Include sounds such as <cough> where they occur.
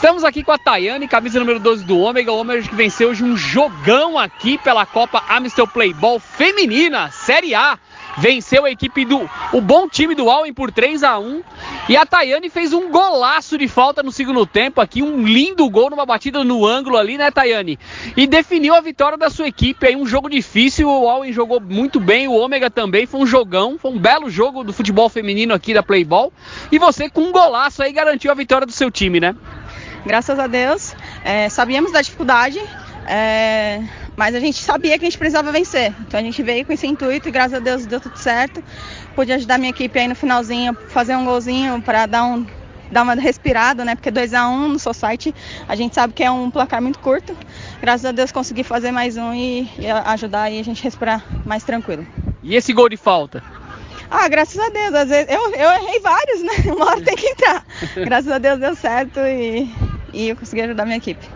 Estamos aqui com a Tayane, camisa número 12 do Ômega. O Ômega que venceu hoje um jogão aqui pela Copa Amstel Playball Feminina, Série A. Venceu a equipe do o bom time do Allen por 3 a 1 e a Tayane fez um golaço de falta no segundo tempo aqui, um lindo gol numa batida no ângulo ali, né, Tayane? E definiu a vitória da sua equipe aí, um jogo difícil, o Allen jogou muito bem, o Ômega também, foi um jogão, foi um belo jogo do futebol feminino aqui da Playball. E você com um golaço aí garantiu a vitória do seu time, né? Graças a Deus. É, sabíamos da dificuldade, é, mas a gente sabia que a gente precisava vencer. Então a gente veio com esse intuito e graças a Deus deu tudo certo. Pude ajudar minha equipe aí no finalzinho, fazer um golzinho para dar um dar uma respirada, né? Porque 2 a 1 um no Society a gente sabe que é um placar muito curto. Graças a Deus consegui fazer mais um e, e ajudar aí a gente respirar mais tranquilo. E esse gol de falta? Ah, graças a Deus. Às vezes eu, eu errei vários, né? <laughs> Uma hora tem que entrar. <laughs> Graças a Deus deu certo e, e eu consegui ajudar minha equipe.